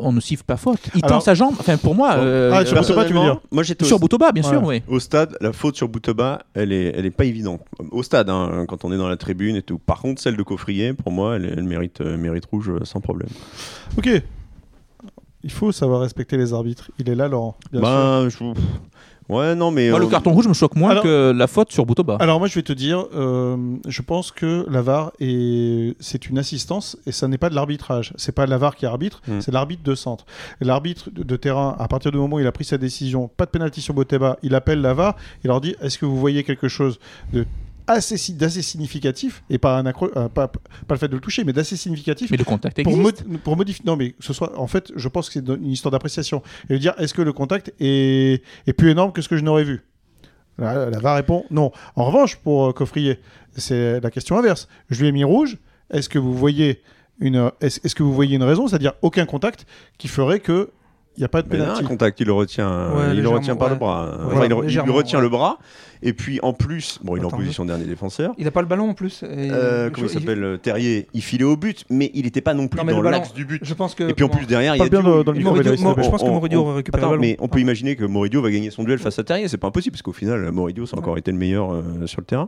Speaker 4: on, ne siffle pas faute Il
Speaker 1: Alors-
Speaker 4: tend sa jambe. Enfin, pour moi, euh,
Speaker 1: Ah, sur Boutoba, tu veux dire
Speaker 2: Moi, j'étais
Speaker 4: sur Boutoba, bien sûr, oui.
Speaker 2: Au stade, la faute sur Boutoba, elle est, elle est pas évidente. Au stade, hein, quand on est dans la tribune et tout. Par contre, celle de Coffrier, pour moi, elle, elle mérite, euh, mérite rouge euh, sans problème.
Speaker 1: Ok. Il faut savoir respecter les arbitres. Il est là, Laurent. bien sûr.
Speaker 2: Ben, je- Ouais, non, mais.
Speaker 4: Moi, le
Speaker 2: euh,
Speaker 4: carton rouge me choque moins
Speaker 1: Alors-
Speaker 4: que la faute sur Boutoba.
Speaker 1: Alors moi je vais te dire, euh, je pense que la VAR est c'est une assistance et ça n'est pas de l'arbitrage. C'est pas la VAR qui arbitre,
Speaker 2: Mm.
Speaker 1: c'est l'arbitre de centre. Et L'arbitre de, de terrain, à partir du moment où il a pris sa décision, pas de pénalty sur Boteba, il appelle la VAR, il leur dit est-ce que vous voyez quelque chose de assez d'assez significatif et pas un accro- euh, pas, pas le fait de le toucher, mais d'assez significatif
Speaker 4: Mais le contact
Speaker 1: pour,
Speaker 4: existe.
Speaker 1: pour modifier. Non, mais ce soit. En fait, je pense que c'est une histoire d'appréciation. Et de dire, est-ce que le contact est, est plus énorme que ce que je n'aurais vu? La, la VAR répond non. En revanche, pour euh, Coffrier, c'est la question inverse. Je lui ai mis rouge. Est-ce que vous voyez une, est-ce, est-ce que vous voyez une raison, c'est-à-dire aucun contact, qui ferait que n'y a pas de
Speaker 2: Mais là,
Speaker 1: pénalty
Speaker 2: un contact, il le retient, euh,
Speaker 3: Ouais,
Speaker 2: il le retient par
Speaker 3: ouais.
Speaker 2: le bras. Enfin,
Speaker 3: Ouais,
Speaker 2: il, il lui retient
Speaker 3: ouais.
Speaker 2: le bras. Et puis en plus, bon, il est en position dernier défenseur.
Speaker 3: Il a pas le ballon en plus. et-
Speaker 2: Euh, comment il s'appelle euh, Terrier Il filait au but, mais il n'était pas non plus
Speaker 3: Non,
Speaker 2: dans l'axe du but.
Speaker 3: Je pense que.
Speaker 2: Et puis en plus derrière, il y a
Speaker 1: bien dans- le
Speaker 3: Moridio- je pense que
Speaker 2: On-
Speaker 3: Moridio
Speaker 2: on-
Speaker 3: aurait récupéré
Speaker 2: Attends,
Speaker 3: le ballon.
Speaker 2: mais on peut imaginer que Moridio va gagner son duel face à Terrier. C'est pas impossible parce qu'au final, Moridio, ça a encore été le meilleur euh, sur le terrain.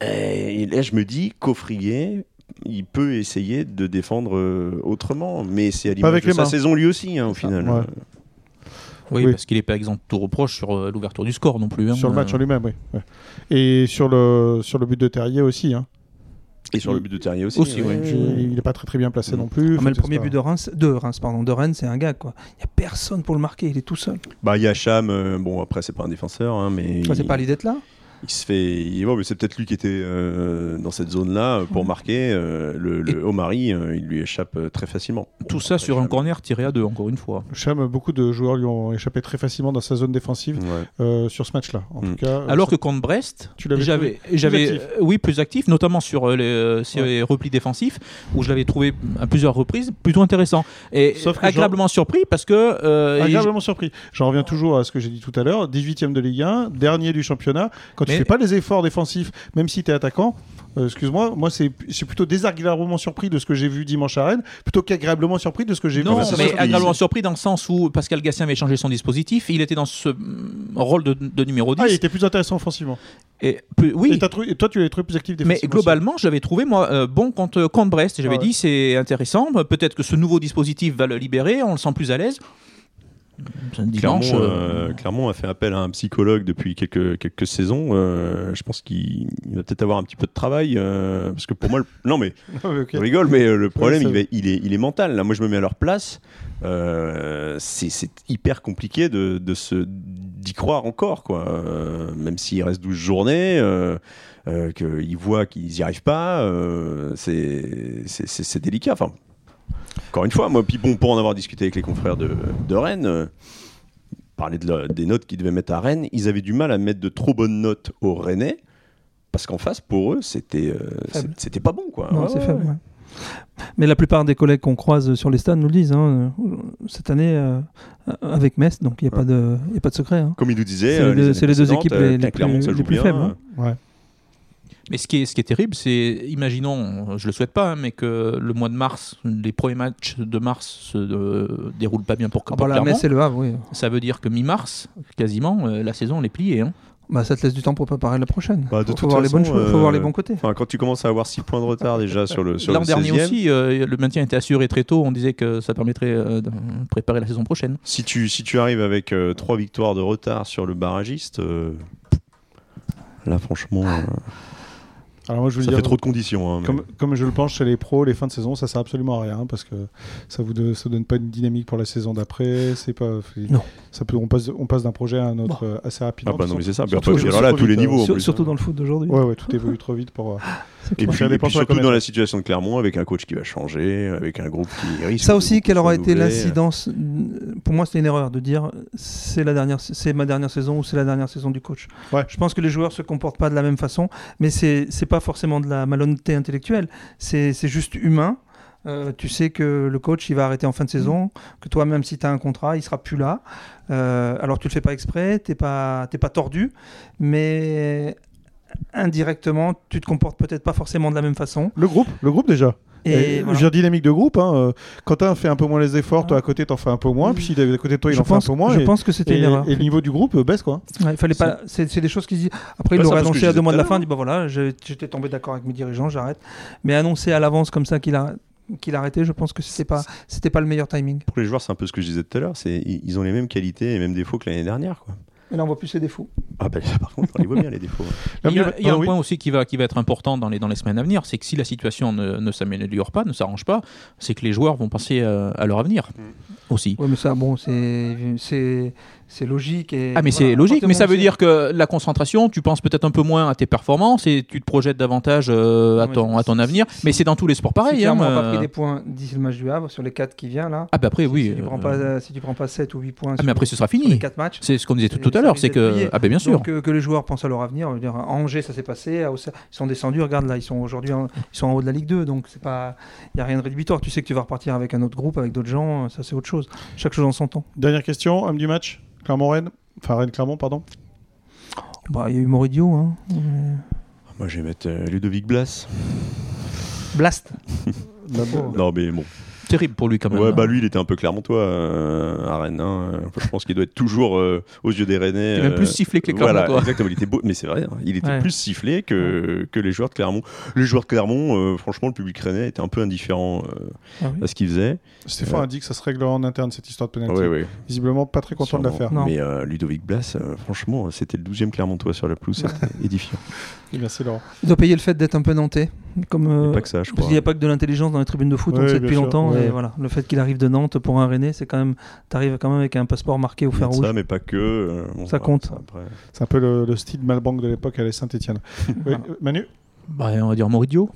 Speaker 2: Et là, je me dis, Coffrier, il peut essayer de défendre euh, autrement, mais c'est à l'image de sa
Speaker 1: mains.
Speaker 2: saison lui aussi, hein, au final.
Speaker 1: ouais.
Speaker 4: Oui,
Speaker 1: Oui.
Speaker 4: parce qu'il n'est pas exempt de tout reproche sur euh, l'ouverture du score non plus. hein.
Speaker 1: sur le match
Speaker 4: Euh,
Speaker 1: en lui-même, oui. Ouais. Et sur le sur le but de Terrier aussi. Hein.
Speaker 2: Et sur le but de Terrier aussi.
Speaker 4: Aussi,
Speaker 2: ouais.
Speaker 4: ouais.
Speaker 1: Je- il n'est pas très très bien placé
Speaker 2: Mm.
Speaker 1: non plus.
Speaker 3: Ah, mais le premier
Speaker 1: c'est
Speaker 3: but de Reims, de Reims, pardon, de Rennes, c'est un gars quoi. Il y a personne pour le marquer, il est tout seul.
Speaker 2: Bah, il y a Cham, euh, bon, après, c'est pas un défenseur, hein, mais.
Speaker 3: Ça, C'est
Speaker 2: il-
Speaker 3: pas l'idée d'être là.
Speaker 2: Il se fait. il- mais c'est peut-être lui qui était euh, dans cette zone-là euh, pour marquer. euh, le le Omari, euh, il lui échappe très facilement. Bon,
Speaker 4: Tout ça sur un corner tiré à deux, encore une fois.
Speaker 1: Cham, beaucoup de joueurs lui ont échappé très facilement dans sa zone défensive
Speaker 2: Ouais.
Speaker 1: euh, sur ce match-là. En
Speaker 2: Mm.
Speaker 1: tout cas, euh,
Speaker 4: Alors
Speaker 1: ça-
Speaker 4: que contre Brest,
Speaker 1: Tu l'avais
Speaker 4: j'avais, j'avais, euh, oui, plus actif, notamment sur euh, les, euh, ces replis défensifs, où je l'avais trouvé à plusieurs reprises plutôt intéressant. Et
Speaker 1: Sauf que
Speaker 4: agréablement surpris parce que. euh,
Speaker 1: agréablement surpris. J'en reviens toujours à ce que j'ai dit tout à l'heure. 18e de Ligue 1, dernier du championnat. Quand tu
Speaker 4: Mais-
Speaker 1: fais pas les efforts défensifs, même si tu es attaquant, euh, excuse-moi, moi c'est c'est plutôt désagréablement surpris de ce que j'ai vu dimanche à Rennes, plutôt qu'agréablement surpris de ce que j'ai vu.
Speaker 4: Non, mais
Speaker 2: qu'il-
Speaker 4: agréablement surpris dans le sens où Pascal Gassien avait changé son dispositif, il était dans ce mm, rôle de, de numéro 10.
Speaker 1: Ah, il était plus intéressant offensivement.
Speaker 4: et, plus- oui,
Speaker 1: Et, toi, tu l'avais trouvé plus actif
Speaker 4: Mais
Speaker 1: défensivement.
Speaker 4: globalement, j'avais trouvé moi euh, bon contre, contre Brest. J'avais
Speaker 1: Ah ouais.
Speaker 4: dit c'est intéressant. Peut-être que ce nouveau dispositif va le libérer. On le sent plus à l'aise.
Speaker 2: Clermont,
Speaker 4: euh,
Speaker 2: euh, Clermont a fait appel à un psychologue depuis quelques, quelques saisons. Euh, je pense qu'il il va peut-être avoir un petit peu de travail. euh, parce que pour moi, le- non mais on rigole, mais le problème,
Speaker 1: ça-
Speaker 2: il, va- il est, il est mental. Là, moi, je me mets à leur place. Euh, c'est hyper compliqué de, de se d'y croire encore, quoi. Euh, même s'il reste 12 journées, euh, euh, qu'ils voient qu'ils n'y arrivent pas, euh, c'est c'est- c'est- c'est délicat. Enfin, encore une fois, moi, puis bon, pour en avoir discuté avec les confrères de, de Rennes, euh, parler de la- des notes qu'ils devaient mettre à Rennes, ils avaient du mal à mettre de trop bonnes notes aux Rennais. Parce qu'en face, pour eux, c'était euh,
Speaker 3: Faible.
Speaker 2: c'est- c'était pas bon, quoi.
Speaker 3: Non,
Speaker 2: Ouais,
Speaker 3: c'est
Speaker 2: ouais,
Speaker 3: faible.
Speaker 2: ouais.
Speaker 3: ouais. Mais la plupart des collègues qu'on croise sur les stades nous le disent. hein, euh, cette année, euh, avec Metz, donc il n'y a, pas de- il y a pas de secret. hein.
Speaker 2: Comme ils nous disaient,
Speaker 3: C'est
Speaker 2: euh,
Speaker 3: les deux-
Speaker 2: années
Speaker 3: c'est les deux équipes
Speaker 2: euh,
Speaker 3: les-
Speaker 2: Clermont,
Speaker 3: plus-
Speaker 2: ça joue
Speaker 3: les plus
Speaker 2: bien,
Speaker 3: faibles, hein.
Speaker 1: Ouais.
Speaker 4: Mais ce qui est, ce qui est terrible, c'est, imaginons, je le souhaite pas, hein, mais que le mois de mars, les premiers matchs de mars se euh, déroulent pas bien pour,
Speaker 3: Ah
Speaker 4: pour
Speaker 3: bah. Metz et le Havre, oui.
Speaker 4: Ça veut dire que mi-mars, quasiment, euh, la saison elle est pliée. hein.
Speaker 3: Bah, ça te laisse du temps pour préparer la prochaine.
Speaker 2: Bah, de
Speaker 3: faut,
Speaker 2: toute
Speaker 3: voir les bonnes faut voir les
Speaker 2: euh,
Speaker 3: bons côtés.
Speaker 2: Enfin, quand tu commences à avoir 6 points de retard déjà sur le, sur
Speaker 4: L'an
Speaker 2: le
Speaker 4: dernier
Speaker 2: 16e,
Speaker 4: aussi, euh, le maintien était assuré très tôt. On disait que ça permettrait euh, de préparer la saison prochaine.
Speaker 2: si tu, si tu arrives avec 3 victoires de retard sur le barragiste, euh, là franchement, euh,
Speaker 1: Alors moi, je veux
Speaker 2: ça
Speaker 1: dire,
Speaker 2: fait trop de conditions. hein, mais-
Speaker 1: Comme, comme je le pense chez les pros, les fins de saison, ça sert absolument à rien parce que ça vous donne, ça donne pas une dynamique pour la saison d'après. C'est pas.
Speaker 3: Non.
Speaker 1: Ça peut, on passe, on passe d'un projet à un autre euh, assez
Speaker 2: Ah
Speaker 1: rapidement.
Speaker 2: bah non, mais c'est ça.
Speaker 1: Surtout-
Speaker 2: alors là, à tous les
Speaker 1: surtout
Speaker 2: niveaux. en
Speaker 3: Sur-
Speaker 2: plus,
Speaker 3: surtout
Speaker 2: hein.
Speaker 3: dans le foot d'aujourd'hui.
Speaker 1: Ouais, ouais, tout évolue trop vite pour. euh,
Speaker 3: C'est
Speaker 2: Et puis, et puis surtout dans la situation de Clermont, avec un coach qui va changer, avec un groupe qui risque.
Speaker 3: Ça
Speaker 2: de
Speaker 3: aussi, quelle aura été l'incidence euh, Pour moi, c'était une erreur de dire c'est la dernière, c'est ma dernière saison ou c'est la dernière saison du coach.
Speaker 1: Ouais.
Speaker 3: Je pense que les joueurs se comportent pas de la même façon, mais c'est c'est forcément de la malhonnêteté intellectuelle. C'est c'est juste humain. Euh, tu sais que le coach il va arrêter en fin de saison, que toi même si tu as un contrat, il sera plus là. Euh, alors tu le fais pas exprès, t'es pas t'es pas tordu, mais indirectement tu te comportes peut-être pas forcément de la même façon.
Speaker 1: Le groupe, le groupe déjà?
Speaker 3: Et,
Speaker 1: Et, je
Speaker 3: voilà.
Speaker 1: veux dire dynamique de groupe. Hein, euh, Quentin fait un peu moins les efforts, toi à côté t'en fais un peu moins, puis si à côté de toi il
Speaker 3: je
Speaker 1: en
Speaker 3: pense,
Speaker 1: fait un peu moins.
Speaker 3: je
Speaker 1: et,
Speaker 3: pense que c'était une erreur.
Speaker 1: et le niveau du groupe baisse quoi.
Speaker 3: Ouais, il fallait pas. C'est c'est des choses qui se disent. Après, il l'aurait annoncé à deux mois de la fin. dit bah voilà, j'ai- j'étais tombé d'accord avec mes dirigeants, j'arrête. Mais annoncer à l'avance comme ça qu'il a qu'il a arrêté, je pense que c'était pas c'était pas le meilleur timing.
Speaker 2: Pour les joueurs, c'est un peu ce que je disais tout à l'heure. c'est Ils ils ont les mêmes qualités et mêmes défauts que l'année dernière. Quoi.
Speaker 3: Mais là, on voit plus ses défauts.
Speaker 2: Ah bah, par contre, on les voit bien les défauts.
Speaker 1: Là,
Speaker 4: Il y a,
Speaker 1: mais-
Speaker 4: il y a
Speaker 1: ah,
Speaker 4: un
Speaker 1: oui.
Speaker 4: point aussi qui va, qui va être important dans les, dans les semaines à venir, c'est que si la situation ne, ne s'améliore pas, ne s'arrange pas, c'est que les joueurs vont penser euh, à leur avenir aussi.
Speaker 3: Ouais, mais ça, bon, c'est c'est logique et.
Speaker 4: Ah mais
Speaker 3: voilà,
Speaker 4: c'est logique, mais ça veut dire que la concentration, tu penses peut-être un peu moins à tes performances et tu te projettes davantage euh, à,
Speaker 3: Non,
Speaker 4: ton, à ton avenir. Mais c'est dans tous les sports pareil.
Speaker 3: Si
Speaker 4: hein,
Speaker 3: on n'a pas
Speaker 4: euh.
Speaker 3: pris des points d'ici le match du Havre sur les 4 qui vient là.
Speaker 4: Ah bah après
Speaker 3: si,
Speaker 4: oui.
Speaker 3: Si tu
Speaker 4: euh,
Speaker 3: prends pas si tu prends pas 7 ou 8 points.
Speaker 4: Ah mais après ce sera fini.
Speaker 3: 4 matchs.
Speaker 4: C'est ce qu'on disait tout, à l'heure, c'est que
Speaker 3: plié.
Speaker 4: ah ben bien sûr.
Speaker 3: Donc euh, que les joueurs pensent à leur avenir. dire, à Angers, ça s'est passé. À Auxerre, ils sont descendus. Regarde là, ils sont aujourd'hui, en- ils sont en haut de la Ligue 2. Donc c'est pas, il y a rien de rédhibitoire. Tu sais que tu vas repartir avec un autre groupe, avec d'autres gens. Ça c'est autre chose. Chaque chose en son temps.
Speaker 1: Dernière question, homme du match, Clermont-Rennes. Enfin Rennes-Clermont, pardon.
Speaker 3: Bah il y a eu Moridio. Hein. Euh,
Speaker 2: Moi, je vais mettre euh, Ludovic Blas.
Speaker 3: Blast.
Speaker 2: Non, mais bon.
Speaker 4: Terrible pour lui quand même.
Speaker 2: Ouais,
Speaker 4: hein.
Speaker 2: bah lui, il était un peu clermontois euh, à Rennes. hein. Enfin, je pense qu'il doit être toujours euh, aux yeux des Rennais.
Speaker 4: Il est même
Speaker 2: euh,
Speaker 4: plus sifflé que les
Speaker 2: Voilà,
Speaker 4: Clermontois.
Speaker 2: exactement. Il était beau, mais c'est vrai, hein, il était
Speaker 3: Ouais.
Speaker 2: plus sifflé que, que les joueurs de Clermont. Les joueurs de Clermont, euh, franchement, le public rennais était un peu indifférent euh,
Speaker 3: Ah oui.
Speaker 2: à ce qu'ils faisaient.
Speaker 1: Stéphane a dit que ça se réglera en interne cette histoire de penalty.
Speaker 2: Ouais, ouais,
Speaker 1: Visiblement pas très content de la
Speaker 2: sûrement.
Speaker 1: faire.
Speaker 3: Non.
Speaker 2: Mais euh, Ludovic Blas, euh, franchement, c'était le 12e Clermontois sur la pelouse, c'était édifiant.
Speaker 1: Et Merci Laurent.
Speaker 3: Il doit payer le fait d'être un peu nantais. Comme,
Speaker 2: Il n'y
Speaker 3: euh,
Speaker 2: a pas que ça, je
Speaker 3: Parce
Speaker 2: crois.
Speaker 3: qu'il n'y a pas que de l'intelligence dans les tribunes de foot, on
Speaker 1: Ouais,
Speaker 3: le sait depuis
Speaker 1: sûr,
Speaker 3: longtemps.
Speaker 1: ouais.
Speaker 3: Et voilà, le fait qu'il arrive de Nantes pour un Rennais, c'est quand même. T'arrives quand même avec un passeport marqué au fer rouge.
Speaker 2: ça, mais pas que. euh, bon,
Speaker 3: Ça compte.
Speaker 1: C'est un peu le, le style Malbank de l'époque à Saint-Etienne. oui, euh, Manu?
Speaker 4: Bah, on va dire Moridio.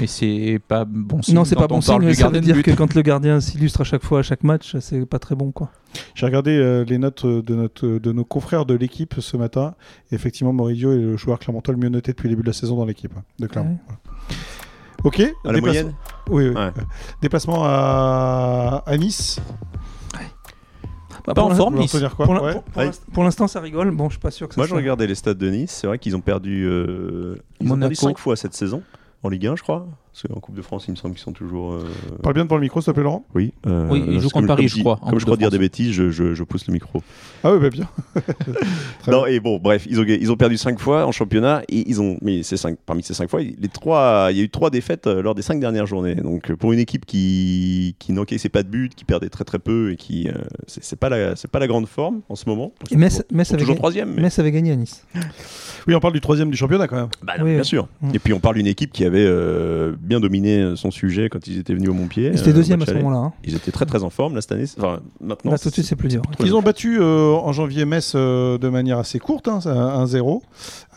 Speaker 4: Mais c'est pas bon signe.
Speaker 3: non, c'est pas bon
Speaker 4: on
Speaker 3: signe, ça veut dire que quand le gardien s'illustre à chaque fois, à chaque match, c'est pas très bon. quoi.
Speaker 1: J'ai regardé euh, les notes de, notre, de nos confrères de l'équipe ce matin. Et effectivement, Moridio est le joueur clermontois le mieux noté depuis le début de la saison dans l'équipe hein, de Clermont.
Speaker 3: Ouais.
Speaker 1: Voilà. Ok.
Speaker 2: À la
Speaker 1: déplace-
Speaker 2: moyenne
Speaker 1: Oui, oui.
Speaker 2: Ouais.
Speaker 1: Déplacement à, à Nice.
Speaker 3: Bah,
Speaker 4: Pas
Speaker 3: pour
Speaker 4: en forme, Nice.
Speaker 3: Pour
Speaker 1: Ouais.
Speaker 2: Ouais.
Speaker 3: l'instant, ça rigole. Bon, je suis pas sûr que ça
Speaker 2: Moi, je regardais les stades de Nice. C'est vrai qu'ils ont perdu. euh, ils ont perdu 5 fois cette saison, en Ligue 1, je crois. Parce qu'en Coupe de France, il me semble qu'ils sont toujours. euh,
Speaker 1: Parle bien devant le micro, s'il te plaît, Laurent.
Speaker 2: Oui, euh,
Speaker 4: Oui, ils jouent contre Paris, je crois,
Speaker 2: Comme je crois dire des bêtises, je, je- je pousse le micro.
Speaker 1: Ah oui, bah bien. Très
Speaker 2: non, et bon, bref, ils ont, ils ont perdu 5 fois en championnat. Et ils ont, mais ces cinq, parmi ces 5 fois, les trois, il y a eu 3 défaites euh, lors des 5 dernières journées. Donc euh, pour une équipe qui, qui n'encaissait pas de but, qui perdait très très peu et qui. euh, c'est pas, la- c'est pas la grande forme en ce moment. Ils
Speaker 3: Et Metz,
Speaker 2: sont
Speaker 3: Metz, avait
Speaker 2: toujours troisième. Mais...
Speaker 3: Metz avait gagné à Nice.
Speaker 1: Oui, on parle du troisième du championnat quand même.
Speaker 2: Bah non,
Speaker 3: Oui,
Speaker 2: bien
Speaker 3: oui.
Speaker 2: sûr.
Speaker 3: Mm.
Speaker 2: Et puis on parle d'une équipe qui avait euh, bien dominé son sujet quand ils étaient venus au Montpied.
Speaker 3: Ils étaient
Speaker 2: euh,
Speaker 3: deuxième à ce moment-là. hein.
Speaker 2: Ils étaient très très en forme là cette année. Enfin, maintenant.
Speaker 3: Là, tout de suite, c'est plus dur.
Speaker 1: Ils ont battu euh, en janvier Metz euh, de manière assez courte, hein, c'est un 1-0.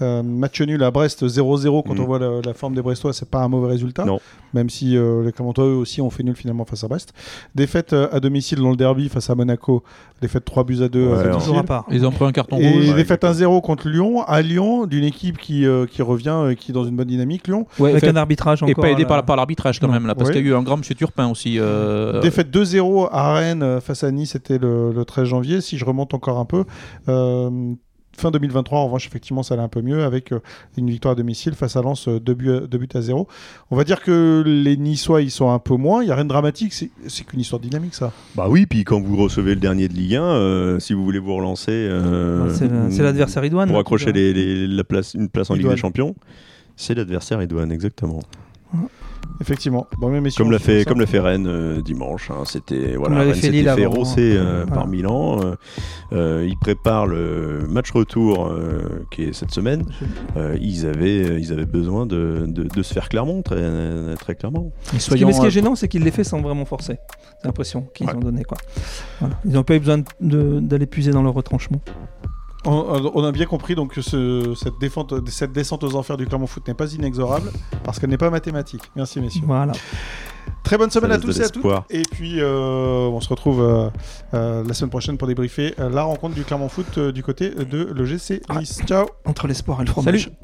Speaker 1: Euh, match nul à Brest 0-0 quand
Speaker 2: Mm.
Speaker 1: on voit la, la forme des Brestois, c'est pas un mauvais résultat.
Speaker 2: Non.
Speaker 1: Même si euh, les Clermontois eux aussi ont fait nul finalement face à Brest. Défaite euh, à domicile dans le derby face à Monaco, défaite 3 buts à 2
Speaker 2: Ouais,
Speaker 1: à
Speaker 2: ouais.
Speaker 1: domicile.
Speaker 3: Toujours à part.
Speaker 4: Ils ont pris un carton
Speaker 1: Et
Speaker 4: rouge.
Speaker 2: Ouais,
Speaker 1: défaite 1-0 contre Lyon, à Lyon, d'une équipe qui, euh, qui revient, euh, qui est dans une bonne dynamique, Lyon.
Speaker 4: Ouais,
Speaker 3: Avec
Speaker 4: fait-
Speaker 3: un arbitrage encore.
Speaker 4: et pas aidé par, par l'arbitrage quand
Speaker 3: Non.
Speaker 4: même là, parce qu'il y a eu un grand Monsieur Turpin aussi. euh,
Speaker 1: Défaite 2-0 à Rennes euh, face à Nice, c'était le, le 13 janvier. Si je remonte encore un peu, euh, fin 2023, en revanche, effectivement, ça allait un peu mieux avec euh, une victoire à domicile face à Lens, 2 buts, à- deux buts à 0. On va dire que les Niçois, ils sont un peu moins. Il n'y a rien de dramatique, c'est c'est qu'une histoire dynamique, ça.
Speaker 2: Bah oui, puis quand vous recevez le dernier de Ligue 1, euh, si vous voulez vous relancer, euh,
Speaker 3: c'est l'adversaire Idoine.
Speaker 2: pour accrocher les, les- la place, une place en Ligue des Champions, c'est l'adversaire Idoine, exactement.
Speaker 1: Effectivement. Bon, mais messieurs,
Speaker 2: Comme l'a
Speaker 1: fait
Speaker 2: comme l'a fait Rennes euh, dimanche. hein, C'était voilà, Rennes
Speaker 3: fait
Speaker 2: s'était fait rosser euh,
Speaker 3: Voilà.
Speaker 2: par Milan. euh, euh, ils préparent le match retour euh, qui est cette semaine. Euh, ils avaient, ils avaient besoin de, de, de se faire clairement, très, très clairement.
Speaker 4: soyons,
Speaker 3: mais ce qui est
Speaker 4: euh,
Speaker 3: gênant, c'est qu'ils les fait sans vraiment forcer. C'est l'impression qu'ils
Speaker 2: Ouais.
Speaker 3: ont donné. Quoi. Voilà. Ils n'ont pas eu besoin de- d'aller puiser dans leur retranchement.
Speaker 1: On, on a bien compris donc que ce- cette, défente, cette descente aux enfers du Clermont Foot n'est pas inexorable parce qu'elle n'est pas mathématique. Merci, messieurs.
Speaker 3: Voilà.
Speaker 1: Très bonne semaine à tous et à toutes. Et puis, euh, on se retrouve euh, euh, la semaine prochaine pour débriefer euh, la rencontre du Clermont Foot euh, du côté de l'EGC Nice. Ciao
Speaker 3: Entre l'espoir et le fromage.
Speaker 4: Salut.